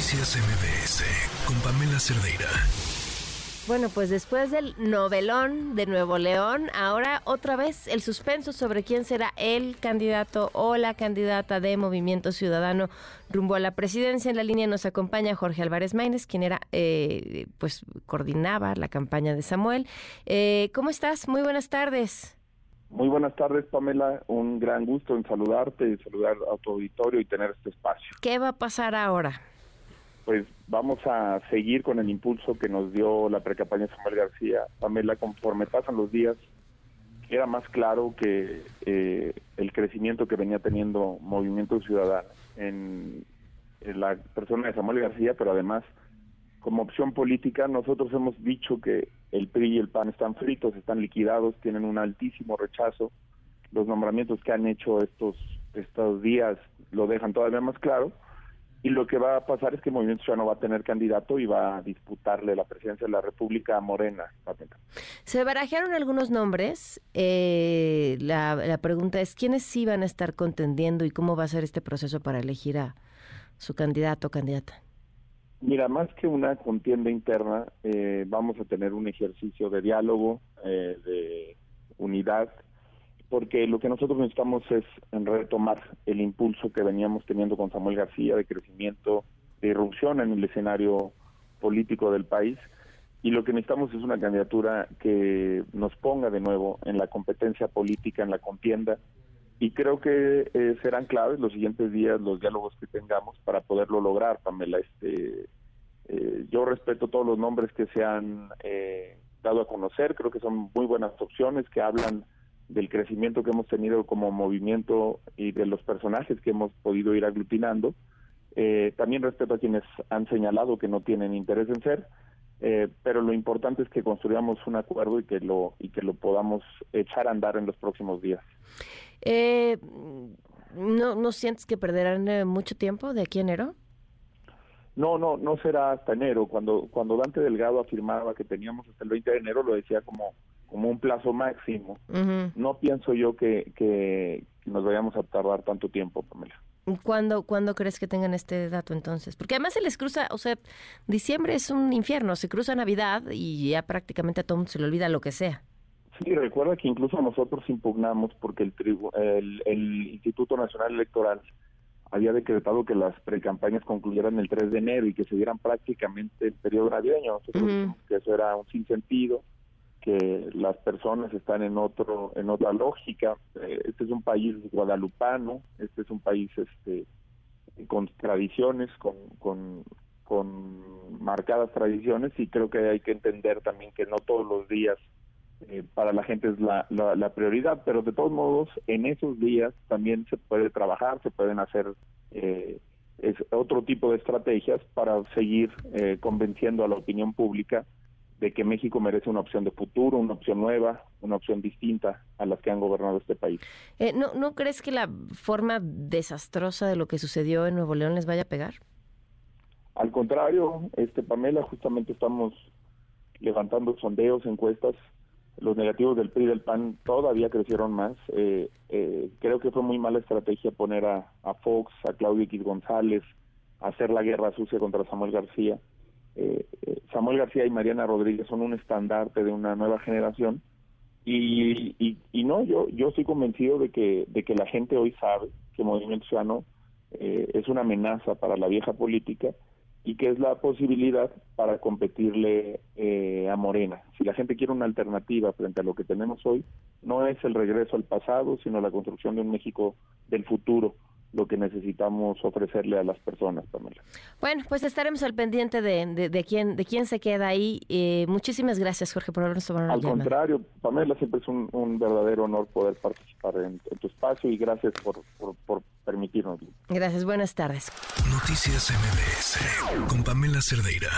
Noticias MBS con Pamela Cerdeira. Bueno, pues después del novelón de Nuevo León, ahora otra vez el suspenso sobre quién será el candidato o la candidata de Movimiento Ciudadano rumbo a la presidencia. En la línea nos acompaña Jorge Álvarez Maínez, quien era, eh, pues, coordinaba la campaña de Samuel. Eh, ¿Cómo estás? Muy buenas tardes. Muy buenas tardes, Pamela. Un gran gusto en saludarte, saludar a tu auditorio y tener este espacio. ¿Qué va a pasar ahora? Pues vamos a seguir con el impulso que nos dio la precampaña Samuel García. Pamela, conforme pasan los días, era más claro que eh, el crecimiento que venía teniendo Movimiento Ciudadano en, en la persona de Samuel García, pero además como opción política, nosotros hemos dicho que el PRI y el PAN están fritos, están liquidados, tienen un altísimo rechazo. Los nombramientos que han hecho estos estos días lo dejan todavía más claro. Y lo que va a pasar es que Movimiento Ciudadano va a tener candidato y va a disputarle la presidencia de la República a Morena. Se barajaron algunos nombres. Eh, la, la pregunta es, ¿quiénes sí van a estar contendiendo y cómo va a ser este proceso para elegir a su candidato o candidata? Mira, más que una contienda interna, eh, vamos a tener un ejercicio de diálogo, eh, de unidad, porque lo que nosotros necesitamos es retomar el impulso que veníamos teniendo con Samuel García de crecimiento, de irrupción en el escenario político del país, y lo que necesitamos es una candidatura que nos ponga de nuevo en la competencia política, en la contienda, y creo que eh, serán claves los siguientes días los diálogos que tengamos para poderlo lograr, Pamela. Este, eh, yo respeto todos los nombres que se han eh, dado a conocer, creo que son muy buenas opciones que hablan del crecimiento que hemos tenido como movimiento y de los personajes que hemos podido ir aglutinando. también respeto a quienes han señalado que no tienen interés en ser, pero lo importante es que construyamos un acuerdo y que lo y que lo podamos echar a andar en los próximos días. Eh, ¿no, ¿No sientes que perderán eh, mucho tiempo de aquí a enero? No, no, no será hasta enero. Cuando cuando Dante Delgado afirmaba que teníamos hasta el 20 de enero, lo decía como como un plazo máximo. No pienso yo que, que nos vayamos a tardar tanto tiempo, Pamela. ¿Cuándo, ¿Cuándo crees que tengan este dato entonces? Porque además se les cruza, o sea, diciembre es un infierno, se cruza Navidad y ya prácticamente a todo mundo se le olvida lo que sea. Sí, recuerda que incluso nosotros impugnamos porque el, el, Instituto Nacional Electoral había decretado que las precampañas concluyeran el 3 de enero y que se dieran prácticamente el periodo navideño. Nosotros que eso era un sinsentido, que las personas están en otro en otra lógica. Eh, este es un país guadalupano, este es un país este con tradiciones, con, con, con marcadas tradiciones y creo que hay que entender también que no todos los días eh, para la gente es la, la, prioridad, pero de todos modos en esos días también se puede trabajar, se pueden hacer eh, es otro tipo de estrategias para seguir eh, convenciendo a la opinión pública de que México merece una opción de futuro, una opción nueva, una opción distinta a las que han gobernado este país. ¿no, ¿No crees que la forma desastrosa de lo que sucedió en Nuevo León les vaya a pegar? Al contrario, este Pamela, justamente estamos levantando sondeos, encuestas los negativos del PRI y del PAN todavía crecieron más. Eh, eh, creo que fue muy mala estrategia poner a, Fox, a Claudio X González, a hacer la guerra sucia contra Samuel García. Eh, Samuel García y Mariana Rodríguez son un estandarte de una nueva generación y, y, no, yo yo estoy convencido de que de que la gente hoy sabe que Movimiento Ciudadano es una amenaza para la vieja política y que es la posibilidad para competirle eh, a Morena. Si la gente quiere una alternativa frente a lo que tenemos hoy, no es el regreso al pasado, sino la construcción de un México del futuro lo que necesitamos ofrecerle a las personas, Pamela. Bueno, pues estaremos al pendiente de, de, quién de quién se queda ahí. Eh, muchísimas gracias, Jorge, por habernos tomado Al contrario, Pamela, siempre es un, verdadero honor poder participar en, tu espacio y gracias por, por, por permitirnos. Gracias, buenas tardes. Noticias MBS con Pamela Cerdeira.